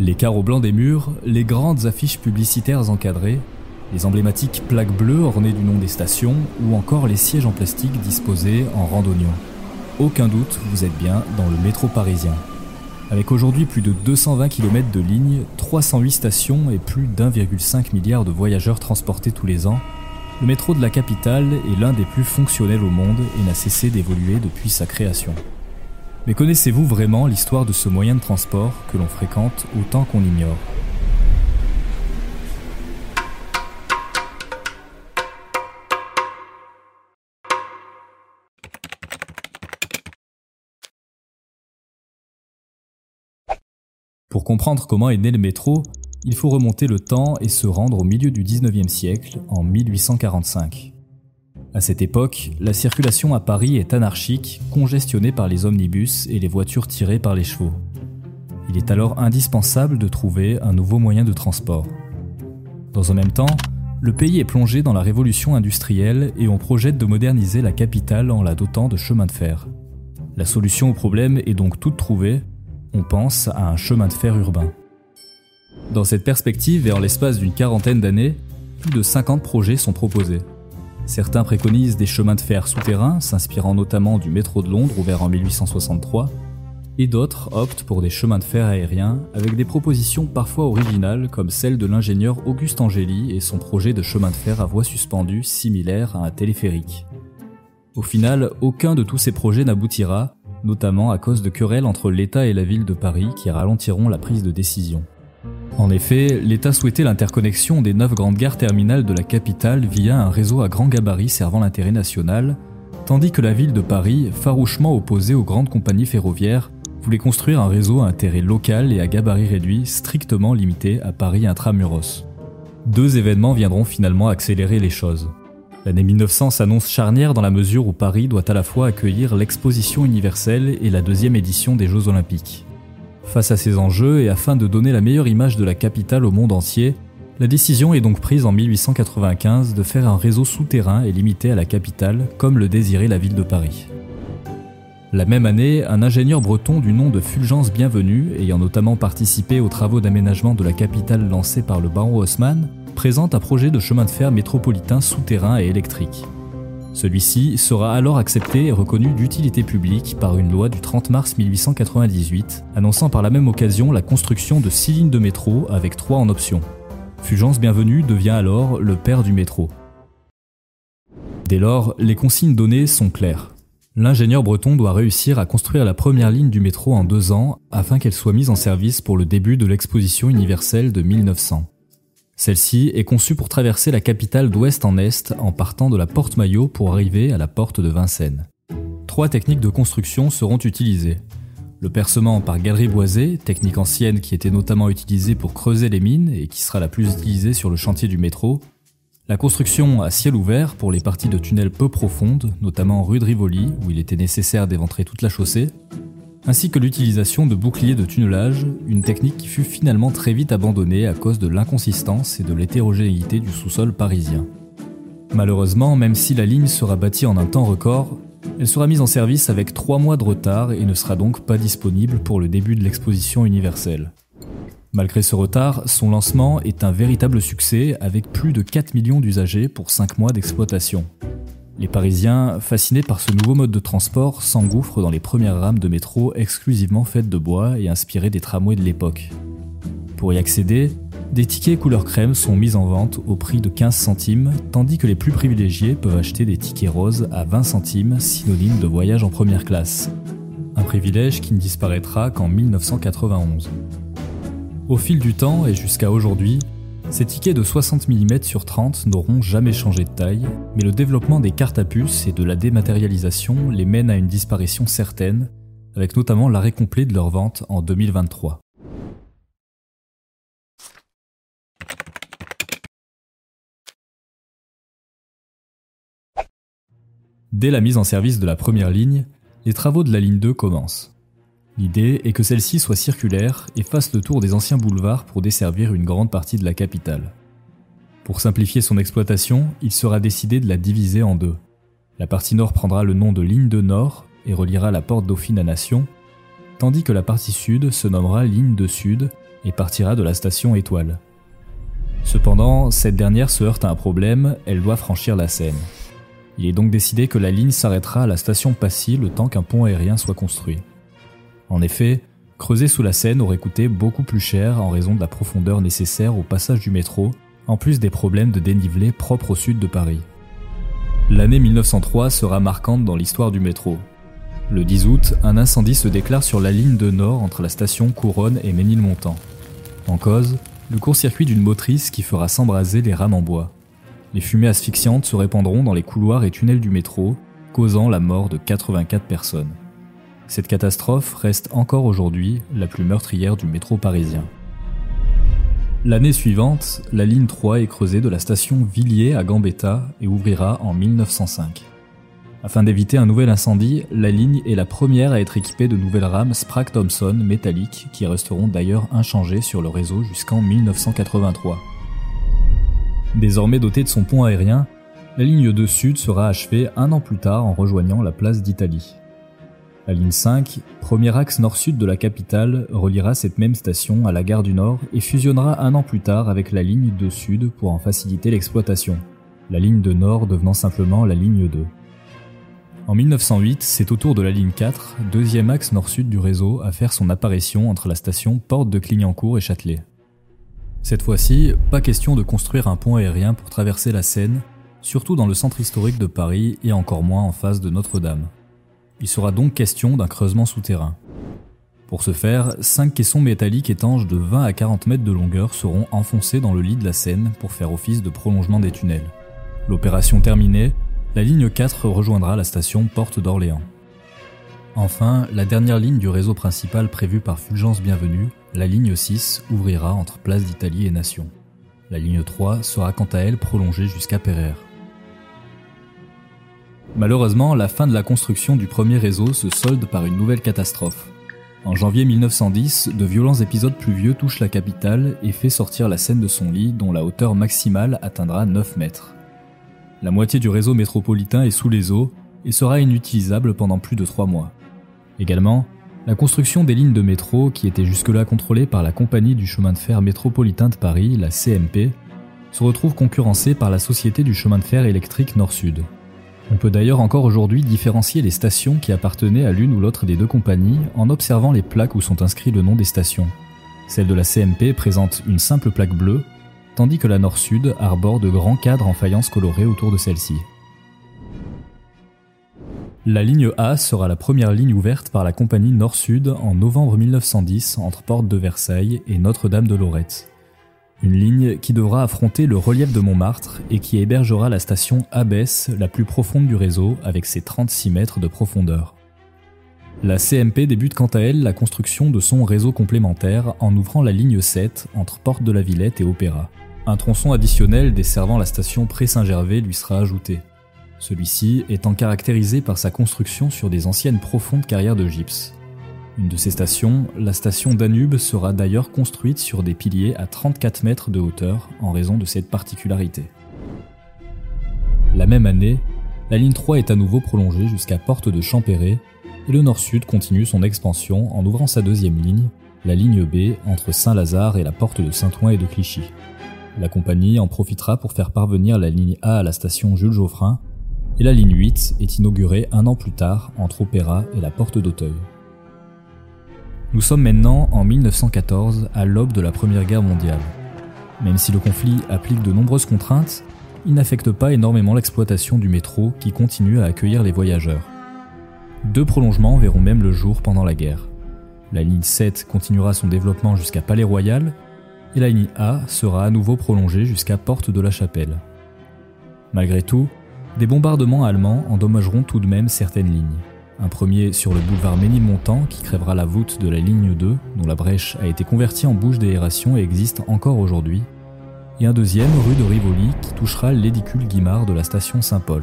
Les carreaux blancs des murs, les grandes affiches publicitaires encadrées, les emblématiques plaques bleues ornées du nom des stations ou encore les sièges en plastique disposés en randonnion. Aucun doute, vous êtes bien dans le métro parisien. Avec aujourd'hui plus de 220 km de ligne, 308 stations et plus d'1,5 milliard de voyageurs transportés tous les ans, le métro de la capitale est l'un des plus fonctionnels au monde et n'a cessé d'évoluer depuis sa création. Mais connaissez-vous vraiment l'histoire de ce moyen de transport que l'on fréquente autant qu'on l'ignore? Pour comprendre comment est né le métro, il faut remonter le temps et se rendre au milieu du 19e siècle, en 1845. À cette époque, la circulation à Paris est anarchique, congestionnée par les omnibus et les voitures tirées par les chevaux. Il est alors indispensable de trouver un nouveau moyen de transport. Dans un même temps, le pays est plongé dans la révolution industrielle et on projette de moderniser la capitale en la dotant de chemins de fer. La solution au problème est donc toute trouvée, on pense à un chemin de fer urbain. Dans cette perspective et en l'espace d'une quarantaine d'années, plus de 50 projets sont proposés. Certains préconisent des chemins de fer souterrains, s'inspirant notamment du métro de Londres ouvert en 1863, et d'autres optent pour des chemins de fer aériens avec des propositions parfois originales comme celle de l'ingénieur Auguste Angeli et son projet de chemin de fer à voie suspendue similaire à un téléphérique. Au final, aucun de tous ces projets n'aboutira, notamment à cause de querelles entre l'État et la ville de Paris qui ralentiront la prise de décision. En effet, l'État souhaitait l'interconnexion des neuf grandes gares terminales de la capitale via un réseau à grand gabarit servant l'intérêt national, tandis que la ville de Paris, farouchement opposée aux grandes compagnies ferroviaires, voulait construire un réseau à intérêt local et à gabarit réduit strictement limité à Paris intramuros. Deux événements viendront finalement accélérer les choses. L'année 1900 s'annonce charnière dans la mesure où Paris doit à la fois accueillir l'exposition universelle et la deuxième édition des Jeux olympiques. Face à ces enjeux et afin de donner la meilleure image de la capitale au monde entier, la décision est donc prise en 1895 de faire un réseau souterrain et limité à la capitale, comme le désirait la ville de Paris. La même année, un ingénieur breton du nom de Fulgence Bienvenue, ayant notamment participé aux travaux d'aménagement de la capitale lancés par le baron Haussmann, présente un projet de chemin de fer métropolitain souterrain et électrique. Celui-ci sera alors accepté et reconnu d'utilité publique par une loi du 30 mars 1898, annonçant par la même occasion la construction de six lignes de métro avec trois en option. Fulgence Bienvenue devient alors le père du métro. Dès lors, les consignes données sont claires. L'ingénieur breton doit réussir à construire la première ligne du métro en deux ans afin qu'elle soit mise en service pour le début de l'exposition universelle de 1900. Celle-ci est conçue pour traverser la capitale d'ouest en est en partant de la porte Maillot pour arriver à la porte de Vincennes. Trois techniques de construction seront utilisées. Le percement par galerie boisée, technique ancienne qui était notamment utilisée pour creuser les mines et qui sera la plus utilisée sur le chantier du métro. La construction à ciel ouvert pour les parties de tunnels peu profondes, notamment rue de Rivoli où il était nécessaire d'éventrer toute la chaussée ainsi que l'utilisation de boucliers de tunnelage, une technique qui fut finalement très vite abandonnée à cause de l'inconsistance et de l'hétérogénéité du sous-sol parisien. Malheureusement, même si la ligne sera bâtie en un temps record, elle sera mise en service avec 3 mois de retard et ne sera donc pas disponible pour le début de l'exposition universelle. Malgré ce retard, son lancement est un véritable succès avec plus de 4 millions d'usagers pour 5 mois d'exploitation. Les Parisiens, fascinés par ce nouveau mode de transport, s'engouffrent dans les premières rames de métro exclusivement faites de bois et inspirées des tramways de l'époque. Pour y accéder, des tickets couleur crème sont mis en vente au prix de 15 centimes, tandis que les plus privilégiés peuvent acheter des tickets roses à 20 centimes, synonyme de voyage en première classe. Un privilège qui ne disparaîtra qu'en 1991. Au fil du temps et jusqu'à aujourd'hui, ces tickets de 60 mm sur 30 n'auront jamais changé de taille, mais le développement des cartes à puce et de la dématérialisation les mène à une disparition certaine, avec notamment l'arrêt complet de leur vente en 2023. Dès la mise en service de la première ligne, les travaux de la ligne 2 commencent. L'idée est que celle-ci soit circulaire et fasse le tour des anciens boulevards pour desservir une grande partie de la capitale. Pour simplifier son exploitation, il sera décidé de la diviser en deux. La partie nord prendra le nom de ligne de nord et reliera la porte Dauphine à Nation, tandis que la partie sud se nommera ligne de sud et partira de la station Étoile. Cependant, cette dernière se heurte à un problème, elle doit franchir la Seine. Il est donc décidé que la ligne s'arrêtera à la station Passy le temps qu'un pont aérien soit construit. En effet, creuser sous la Seine aurait coûté beaucoup plus cher en raison de la profondeur nécessaire au passage du métro, en plus des problèmes de dénivelé propres au sud de Paris. L'année 1903 sera marquante dans l'histoire du métro. Le 10 août, un incendie se déclare sur la ligne de nord entre la station Couronne et Ménilmontant. En cause, le court-circuit d'une motrice qui fera s'embraser les rames en bois. Les fumées asphyxiantes se répandront dans les couloirs et tunnels du métro, causant la mort de 84 personnes. Cette catastrophe reste encore aujourd'hui la plus meurtrière du métro parisien. L'année suivante, la ligne 3 est creusée de la station Villiers à Gambetta et ouvrira en 1905. Afin d'éviter un nouvel incendie, la ligne est la première à être équipée de nouvelles rames Sprague-Thompson métalliques qui resteront d'ailleurs inchangées sur le réseau jusqu'en 1983. Désormais dotée de son pont aérien, la ligne 2 Sud sera achevée un an plus tard en rejoignant la place d'Italie. La ligne 5, premier axe nord-sud de la capitale, reliera cette même station à la gare du Nord et fusionnera un an plus tard avec la ligne 2 Sud pour en faciliter l'exploitation, la ligne de Nord devenant simplement la ligne 2. En 1908, c'est au tour de la ligne 4, deuxième axe nord-sud du réseau, à faire son apparition entre la station Porte de Clignancourt et Châtelet. Cette fois-ci, pas question de construire un pont aérien pour traverser la Seine, surtout dans le centre historique de Paris et encore moins en face de Notre-Dame. Il sera donc question d'un creusement souterrain. Pour ce faire, cinq caissons métalliques étanches de 20 à 40 mètres de longueur seront enfoncés dans le lit de la Seine pour faire office de prolongement des tunnels. L'opération terminée, la ligne 4 rejoindra la station Porte d'Orléans. Enfin, la dernière ligne du réseau principal prévue par Fulgence Bienvenue, la ligne 6, ouvrira entre Place d'Italie et Nation. La ligne 3 sera quant à elle prolongée jusqu'à Pereire. Malheureusement, la fin de la construction du premier réseau se solde par une nouvelle catastrophe. En janvier 1910, de violents épisodes pluvieux touchent la capitale et fait sortir la Seine de son lit dont la hauteur maximale atteindra 9 mètres. La moitié du réseau métropolitain est sous les eaux et sera inutilisable pendant plus de 3 mois. Également, la construction des lignes de métro, qui étaient jusque-là contrôlées par la Compagnie du chemin de fer métropolitain de Paris, la CMP, se retrouve concurrencée par la Société du chemin de fer électrique Nord-Sud. On peut d'ailleurs encore aujourd'hui différencier les stations qui appartenaient à l'une ou l'autre des deux compagnies en observant les plaques où sont inscrits le nom des stations. Celle de la CMP présente une simple plaque bleue, tandis que la Nord-Sud arbore de grands cadres en faïence colorée autour de celle-ci. La ligne A sera la première ligne ouverte par la compagnie Nord-Sud en novembre 1910 entre Porte de Versailles et Notre-Dame de Lorette. Une ligne qui devra affronter le relief de Montmartre et qui hébergera la station Abbesse, la plus profonde du réseau, avec ses 36 mètres de profondeur. La CMP débute quant à elle la construction de son réseau complémentaire en ouvrant la ligne 7 entre Porte de la Villette et Opéra. Un tronçon additionnel desservant la station Pré-Saint-Gervais lui sera ajouté celui-ci étant caractérisé par sa construction sur des anciennes profondes carrières de gypse. Une de ces stations, la station Danube, sera d'ailleurs construite sur des piliers à 34 mètres de hauteur en raison de cette particularité. La même année, la ligne 3 est à nouveau prolongée jusqu'à Porte de Champéret et le nord-sud continue son expansion en ouvrant sa deuxième ligne, la ligne B entre Saint-Lazare et la porte de Saint-Ouen et de Clichy. La compagnie en profitera pour faire parvenir la ligne A à la station Jules Geoffrin et la ligne 8 est inaugurée un an plus tard entre Opéra et la Porte d'Auteuil. Nous sommes maintenant en 1914 à l'aube de la Première Guerre mondiale. Même si le conflit applique de nombreuses contraintes, il n'affecte pas énormément l'exploitation du métro qui continue à accueillir les voyageurs. Deux prolongements verront même le jour pendant la guerre. La ligne 7 continuera son développement jusqu'à Palais Royal et la ligne A sera à nouveau prolongée jusqu'à Porte de la Chapelle. Malgré tout, des bombardements allemands endommageront tout de même certaines lignes. Un premier sur le boulevard Ménilmontant qui crèvera la voûte de la ligne 2, dont la brèche a été convertie en bouche d'aération et existe encore aujourd'hui, et un deuxième rue de Rivoli qui touchera l'édicule Guimard de la station Saint-Paul.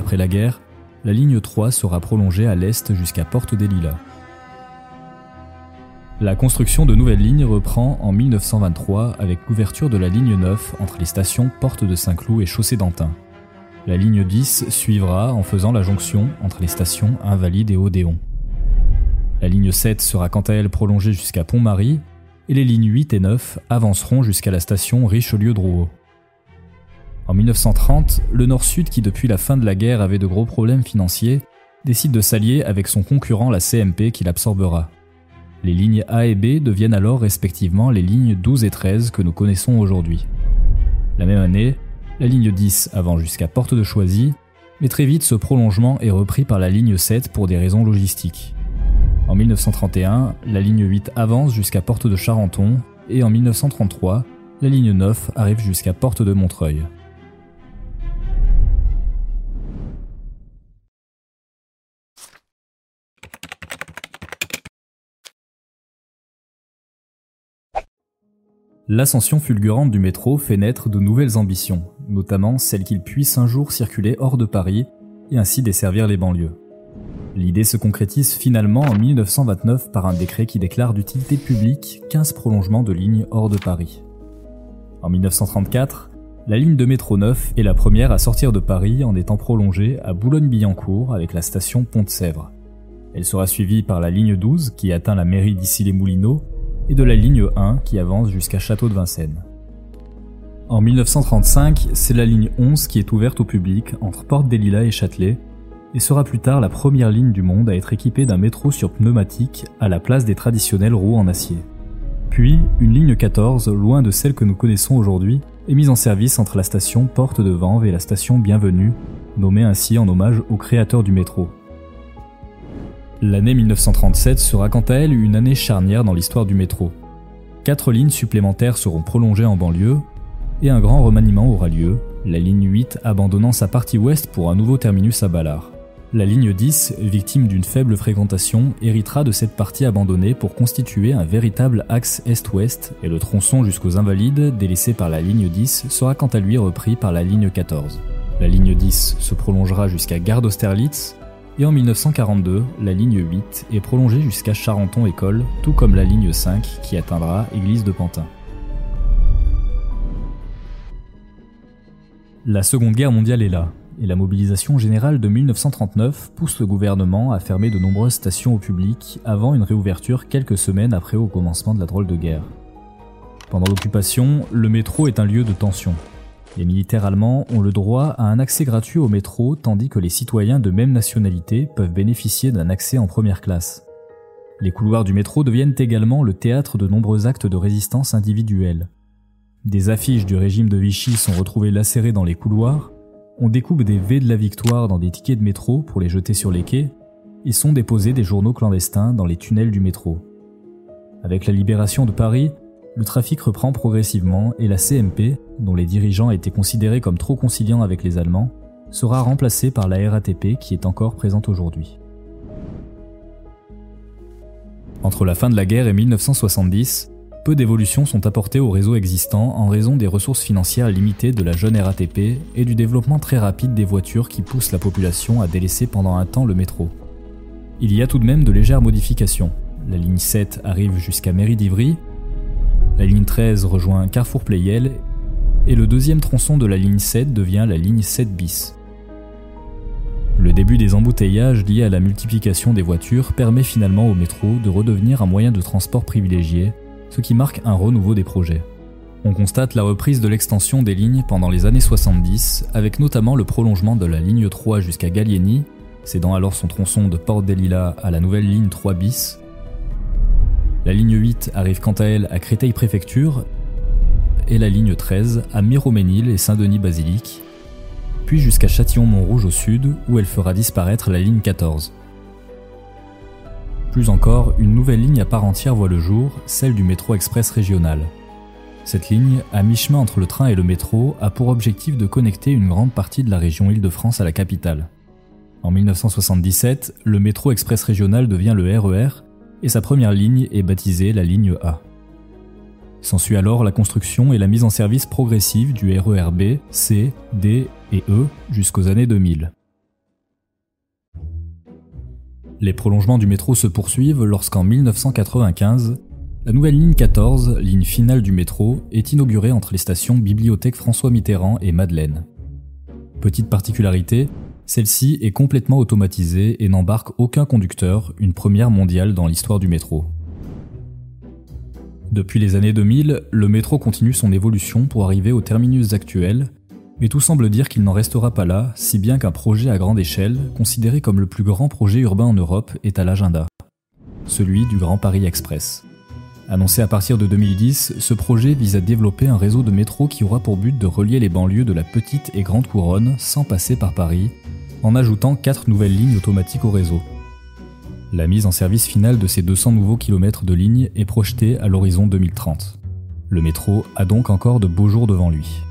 Après la guerre, la ligne 3 sera prolongée à l'est jusqu'à Porte des Lilas. La construction de nouvelles lignes reprend en 1923 avec l'ouverture de la ligne 9 entre les stations Porte de Saint-Cloud et Chaussée d'Antin. La ligne 10 suivra en faisant la jonction entre les stations Invalides et Odéon. La ligne 7 sera quant à elle prolongée jusqu'à Pont-Marie et les lignes 8 et 9 avanceront jusqu'à la station Richelieu-Drouot. En 1930, le Nord-Sud, qui depuis la fin de la guerre avait de gros problèmes financiers, décide de s'allier avec son concurrent la CMP qui l'absorbera. Les lignes A et B deviennent alors respectivement les lignes 12 et 13 que nous connaissons aujourd'hui. La même année, la ligne 10 avance jusqu'à Porte de Choisy, mais très vite ce prolongement est repris par la ligne 7 pour des raisons logistiques. En 1931, la ligne 8 avance jusqu'à Porte de Charenton et en 1933, la ligne 9 arrive jusqu'à Porte de Montreuil. L'ascension fulgurante du métro fait naître de nouvelles ambitions, notamment celle qu'il puisse un jour circuler hors de Paris et ainsi desservir les banlieues. L'idée se concrétise finalement en 1929 par un décret qui déclare d'utilité publique 15 prolongements de lignes hors de Paris. En 1934, la ligne de métro 9 est la première à sortir de Paris en étant prolongée à Boulogne-Billancourt avec la station Pont-de-Sèvres. Elle sera suivie par la ligne 12 qui atteint la mairie d'Issy-les-Moulineaux et de la ligne 1 qui avance jusqu'à Château de Vincennes. En 1935, c'est la ligne 11 qui est ouverte au public entre Porte des Lilas et Châtelet et sera plus tard la première ligne du monde à être équipée d'un métro sur pneumatique à la place des traditionnelles roues en acier. Puis, une ligne 14, loin de celle que nous connaissons aujourd'hui, est mise en service entre la station Porte de Vanves et la station Bienvenue, nommée ainsi en hommage au créateur du métro. L'année 1937 sera quant à elle une année charnière dans l'histoire du métro. Quatre lignes supplémentaires seront prolongées en banlieue et un grand remaniement aura lieu, la ligne 8 abandonnant sa partie ouest pour un nouveau terminus à Ballard. La ligne 10, victime d'une faible fréquentation, héritera de cette partie abandonnée pour constituer un véritable axe est-ouest et le tronçon jusqu'aux Invalides, délaissé par la ligne 10, sera quant à lui repris par la ligne 14. La ligne 10 se prolongera jusqu'à Gare d'Austerlitz, et en 1942, la ligne 8 est prolongée jusqu'à Charenton-École, tout comme la ligne 5 qui atteindra Église de Pantin. La Seconde Guerre mondiale est là, et la mobilisation générale de 1939 pousse le gouvernement à fermer de nombreuses stations au public avant une réouverture quelques semaines après au commencement de la drôle de guerre. Pendant l'occupation, le métro est un lieu de tension, les militaires allemands ont le droit à un accès gratuit au métro tandis que les citoyens de même nationalité peuvent bénéficier d'un accès en première classe. Les couloirs du métro deviennent également le théâtre de nombreux actes de résistance individuelle. Des affiches du régime de Vichy sont retrouvées lacérées dans les couloirs, on découpe des V de la victoire dans des tickets de métro pour les jeter sur les quais, et sont déposés des journaux clandestins dans les tunnels du métro. Avec la libération de Paris, le trafic reprend progressivement et la CMP, dont les dirigeants étaient considérés comme trop conciliants avec les Allemands, sera remplacée par la RATP qui est encore présente aujourd'hui. Entre la fin de la guerre et 1970, peu d'évolutions sont apportées au réseau existant en raison des ressources financières limitées de la jeune RATP et du développement très rapide des voitures qui poussent la population à délaisser pendant un temps le métro. Il y a tout de même de légères modifications. La ligne 7 arrive jusqu'à Mairie d'Ivry, la ligne 13 rejoint Carrefour Playel et le deuxième tronçon de la ligne 7 devient la ligne 7 bis. Le début des embouteillages liés à la multiplication des voitures permet finalement au métro de redevenir un moyen de transport privilégié, ce qui marque un renouveau des projets. On constate la reprise de l'extension des lignes pendant les années 70, avec notamment le prolongement de la ligne 3 jusqu'à Gallieni, cédant alors son tronçon de Porte des Lilas à la nouvelle ligne 3 bis, la ligne 8 arrive quant à elle à Créteil-Préfecture et la ligne 13 à Miroménil et Saint-Denis-Basilique, puis jusqu'à Châtillon-Montrouge au sud où elle fera disparaître la ligne 14. Plus encore, une nouvelle ligne à part entière voit le jour, celle du métro express régional. Cette ligne, à mi-chemin entre le train et le métro, a pour objectif de connecter une grande partie de la région Île-de-France à la capitale. En 1977, le métro express régional devient le RER e et sa première ligne est baptisée la ligne A. S'ensuit alors la construction et la mise en service progressive du RERB, C, D et E jusqu'aux années 2000. Les prolongements du métro se poursuivent lorsqu'en 1995, la nouvelle ligne 14, ligne finale du métro, est inaugurée entre les stations Bibliothèque François Mitterrand et Madeleine. Petite particularité, celle-ci est complètement automatisée et n'embarque aucun conducteur, une première mondiale dans l'histoire du métro. Depuis les années 2000, le métro continue son évolution pour arriver au terminus actuel, mais tout semble dire qu'il n'en restera pas là, si bien qu'un projet à grande échelle, considéré comme le plus grand projet urbain en Europe, est à l'agenda. Celui du Grand Paris Express. Annoncé à partir de 2010, ce projet vise à développer un réseau de métro qui aura pour but de relier les banlieues de la petite et grande couronne sans passer par Paris, en ajoutant 4 nouvelles lignes automatiques au réseau. La mise en service finale de ces 200 nouveaux kilomètres de lignes est projetée à l'horizon 2030. Le métro a donc encore de beaux jours devant lui.